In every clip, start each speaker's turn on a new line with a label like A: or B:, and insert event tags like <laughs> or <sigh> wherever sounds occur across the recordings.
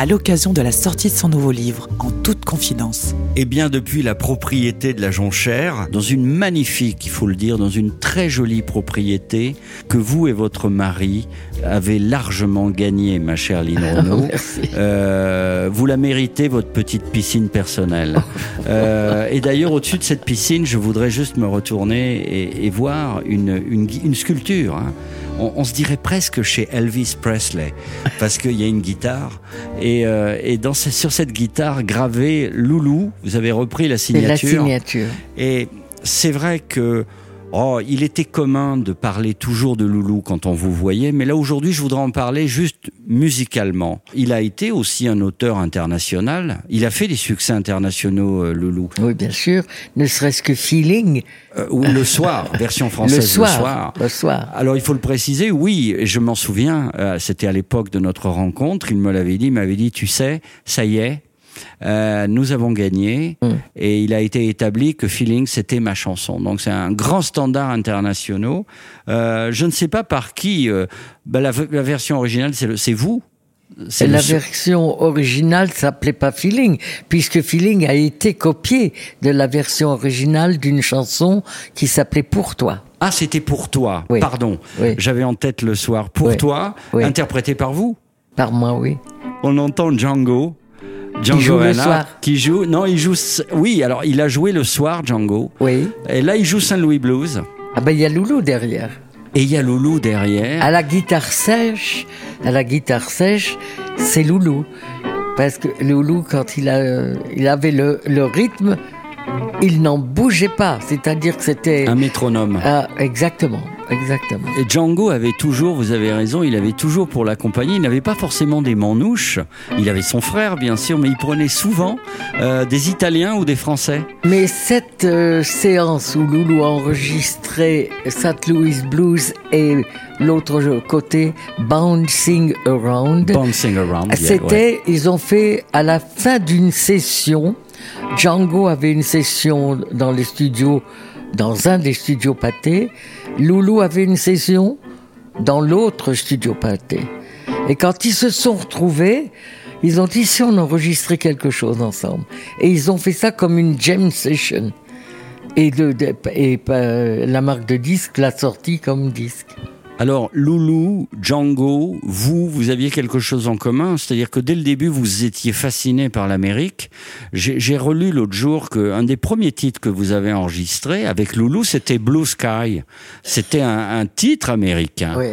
A: à l'occasion de la sortie de son nouveau livre, En toute confidence.
B: Eh bien, depuis la propriété de la Jonchère, dans une magnifique, il faut le dire, dans une très jolie propriété que vous et votre mari avez largement gagnée, ma chère Lynn Renault. Euh, vous la méritez, votre petite piscine personnelle. Euh, et d'ailleurs, au-dessus de cette piscine, je voudrais juste me retourner et, et voir une, une, une sculpture. hein. On, on se dirait presque chez Elvis Presley, parce qu'il y a une guitare. Et, euh, et dans, sur cette guitare gravée Loulou, vous avez repris la
C: C'est la
B: signature.
C: signature.
B: Et c'est vrai que oh, il était commun de parler toujours de Loulou quand on vous voyait, mais là aujourd'hui je voudrais en parler juste musicalement. Il a été aussi un auteur international. Il a fait des succès internationaux, euh, Loulou.
C: Oui, bien sûr. Ne serait-ce que feeling.
B: Euh, ou le soir, <laughs> version française
C: le soir. Le soir.
B: alors il faut le préciser, oui, et je m'en souviens, euh, c'était à l'époque de notre rencontre, il me l'avait dit, il m'avait dit, tu sais, ça y est, euh, nous avons gagné,
C: Mm.
B: et il a été établi que Feeling, c'était ma chanson. Donc c'est un grand standard international. Euh, je ne sais pas par qui, euh, bah, la, la version originale, c'est vous C'est
C: la
B: le
C: version originale s'appelait pas Feeling, puisque Feeling a été copié de la version originale d'une chanson qui s'appelait Pour toi.
B: Ah, c'était pour toi,
C: Oui.
B: pardon.
C: Oui.
B: J'avais en tête le soir. Pour
C: Oui.
B: toi, interprété par vous
C: Par moi, oui.
B: on entend Django. Django
C: joue le soir.
B: Qui joue. Non, il joue. Oui, alors il a joué le soir, Django.
C: Oui.
B: Et là, il joue Saint-Louis Blues.
C: Ah ben, il y a Loulou derrière.
B: Et il y a Loulou derrière.
C: À la guitare sèche, à la guitare sèche, c'est Loulou. Parce que Loulou, quand il, a, il avait le, le rythme, il n'en bougeait pas. C'est-à-dire que c'était...
B: Un métronome.
C: Ah, exactement, exactement.
B: Et Django avait toujours, vous avez raison, il avait toujours pour l'accompagner, il n'avait pas forcément des manouches, il avait son frère bien sûr, mais il prenait souvent euh, des Italiens ou des Français.
C: Mais cette euh, séance où Loulou a enregistré St. Louis Blues et l'autre côté Bouncing Around,
B: Bouncing around. yeah,
C: c'était,
B: ouais.
C: ils ont fait à la fin d'une session, Django avait une session dans les studios, dans un des studios pâtés, Loulou avait une session dans l'autre studio pâté. Et quand ils se sont retrouvés, ils ont dit si on enregistrait quelque chose ensemble. Et ils ont fait ça comme une jam session. Et euh, la marque de disque l'a sorti comme disque.
B: Alors, Loulou, Django, vous, vous aviez quelque chose en commun, c'est-à-dire que dès le début, vous étiez fasciné par l'Amérique. J'ai relu l'autre jour qu'un des premiers titres que vous avez enregistré avec Loulou, c'était Blue Sky. C'était un, un titre américain.
C: Oui.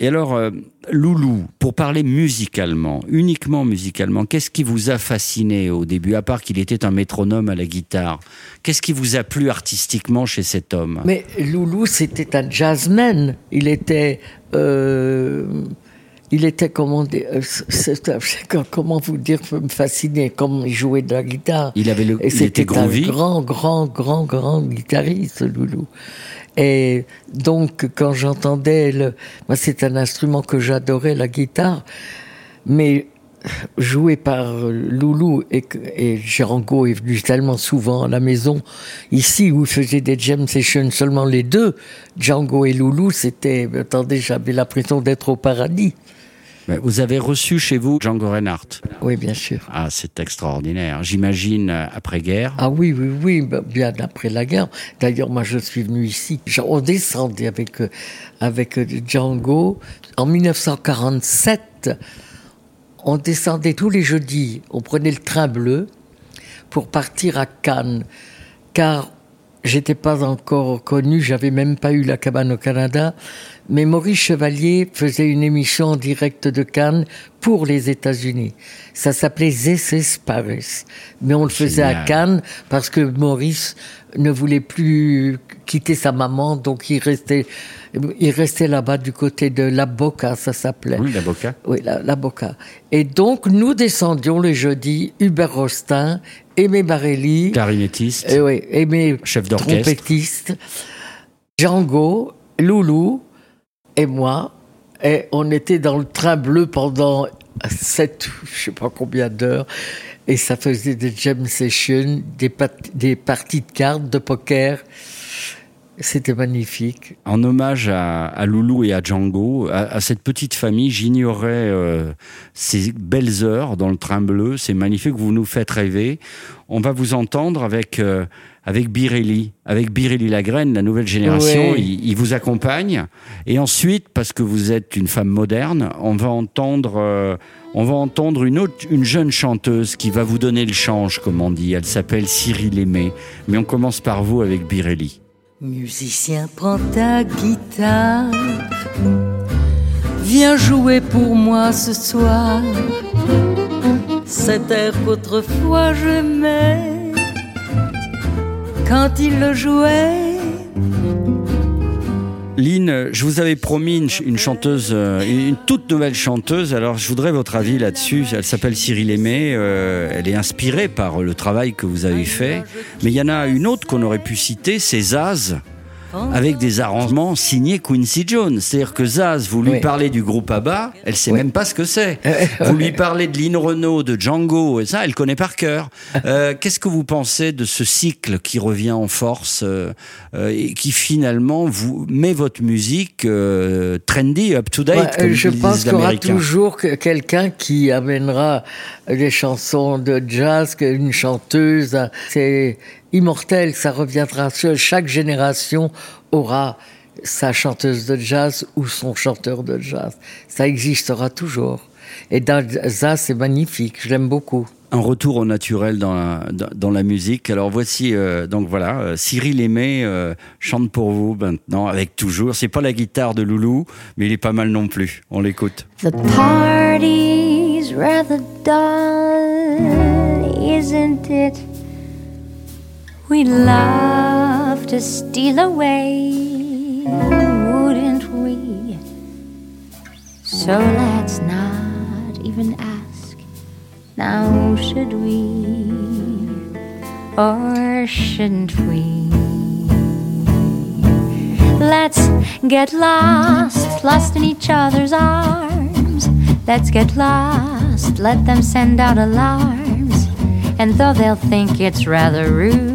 B: Et alors, euh, Loulou, pour parler musicalement, uniquement musicalement, qu'est-ce qui vous a fasciné au début, à part qu'il était un métronome à la guitare? Qu'est-ce qui vous a plu artistiquement chez cet homme?
C: Mais Loulou, c'était un jazzman. Il était. euh, il était, comment dire, euh, <laughs> comment vous dire, me fasciner, comme il jouait de la guitare.
B: Il avait le,
C: Et
B: il était
C: c'était un grand, grand, grand, grand guitariste, Loulou. Et donc, quand j'entendais le, moi, c'est un instrument que j'adorais, la guitare, mais joué par Loulou et, et est venu tellement souvent à la maison ici où il faisait des jam sessions seulement les deux, Django et Loulou, c'était, attendez, j'avais l'impression d'être au paradis.
B: Vous avez reçu chez vous Django Reinhardt.
C: Oui, bien sûr.
B: Ah, c'est extraordinaire. J'imagine euh, après-guerre.
C: Ah oui, oui, oui, bah, bien après la guerre. D'ailleurs, moi, je suis venu ici. On descendait avec, euh, avec euh, Django. En 1947, on descendait tous les jeudis. On prenait le train bleu pour partir à Cannes. Car j'étais pas encore connu, j'avais même pas eu la cabane au Canada. Mais Maurice Chevalier faisait une émission en direct de Cannes pour les États-Unis. Ça s'appelait is Paris. Mais on le faisait à. Cannes parce que Maurice ne voulait plus quitter sa maman, donc il restait, il restait là-bas du côté de La Boca, ça s'appelait.
B: Oui, l'avocat.
C: Oui, la, la Boca. Et donc, nous descendions le jeudi, Hubert Rostin, Aimé Barelli,
B: Clarinettiste.
C: et oui, Aimé
B: Chef d'orchestre.
C: trompettiste, Django, Loulou et moi. Et on était dans le train bleu pendant sept, je sais pas combien d'heures. Et ça faisait des jam sessions, des, des parties de cartes, de poker. C'était magnifique.
B: En hommage à, à Loulou et à Django, à, à cette petite famille, j'ignorais euh, ces belles heures dans le train bleu. C'est magnifique, vous nous faites rêver. On va vous entendre avec, euh, avec Birelli, avec Birelli Lagraine, la nouvelle génération.
C: Ouais.
B: Il, il vous accompagne. Et ensuite, parce que vous êtes une femme moderne, on va entendre, euh, on va entendre une, autre, une jeune chanteuse qui va vous donner le change, comme on dit. Elle s'appelle Cyril Aimé. Mais on commence par vous avec Birelli.
D: Musicien, prends ta guitare. Viens jouer pour moi ce soir. Cet air qu'autrefois j'aimais. Quand il le jouait,
B: Lynn, je vous avais promis une, ch- une chanteuse, euh, une toute nouvelle chanteuse. Alors, je voudrais votre avis là-dessus. Elle s'appelle Cyril Aimé. euh, elle est inspirée par le travail que vous avez fait. Mais il y en a une autre qu'on aurait pu citer, c'est Zaz, avec des arrangements signés Quincy Jones. C'est-à-dire que Zaz, vous lui
C: Oui.
B: parlez du groupe ABBA, elle sait
C: Oui.
B: même pas ce que c'est. <laughs> vous lui parlez de Lynn Renault, de Django, et ça, elle connaît par cœur. <laughs> Euh, Qu'est-ce que vous pensez de ce cycle qui revient en force euh, euh, et qui finalement vous met votre musique euh, trendy, up to date, comme
C: je pense qu'il y aura toujours que- quelqu'un qui amènera des chansons de jazz, une chanteuse. hein. C'est immortel, ça reviendra. Sur- Chaque génération aura sa chanteuse de jazz ou son chanteur de jazz. Ça existera toujours. Et dans ça, c'est magnifique. Je l'aime beaucoup.
B: Un retour au naturel dans la, dans, dans la musique. Alors voici, euh, donc voilà, euh, Cyril Aimé euh, chante pour vous maintenant, avec toujours. C'est pas la guitare de Loulou, mais il est pas mal non plus. On l'écoute.
E: The party's rather dull, isn't it? We'd love to steal away, wouldn't we? So let's not even ask, now should we? Or shouldn't we? Let's get lost, lost in each other's arms. Let's get lost, let them send out alarms. And though they'll think it's rather rude,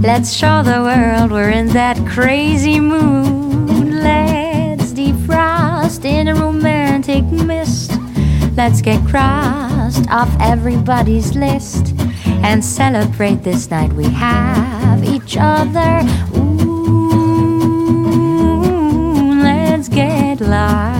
E: let's show the world we're in that crazy mood. Let's defrost in a romantic mist. Let's get crossed off everybody's list and celebrate this night we have each other. Ooh, let's get lost.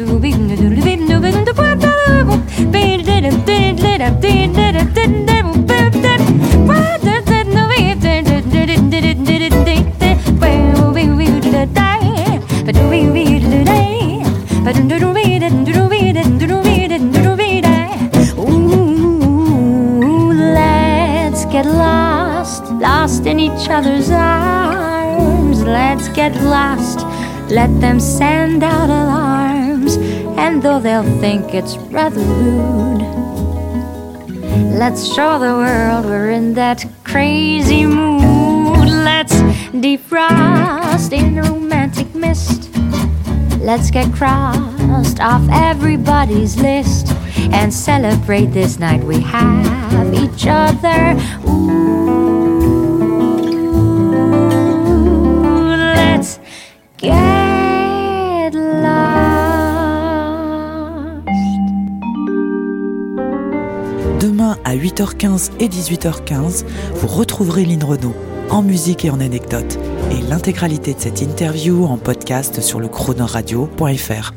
E: each other's arms. Let's get lost, let them send out alarms. And though they'll think it's rather rude, let's show the world we're in that crazy mood. Let's defrost in romantic mist. Let's get crossed off everybody's list and celebrate this night we have each other. Ooh,
A: 8h15 et 18h15, vous retrouverez Lynn Renault en musique et en anecdotes, et l'intégralité de cette interview en podcast sur le chronoradio.fr.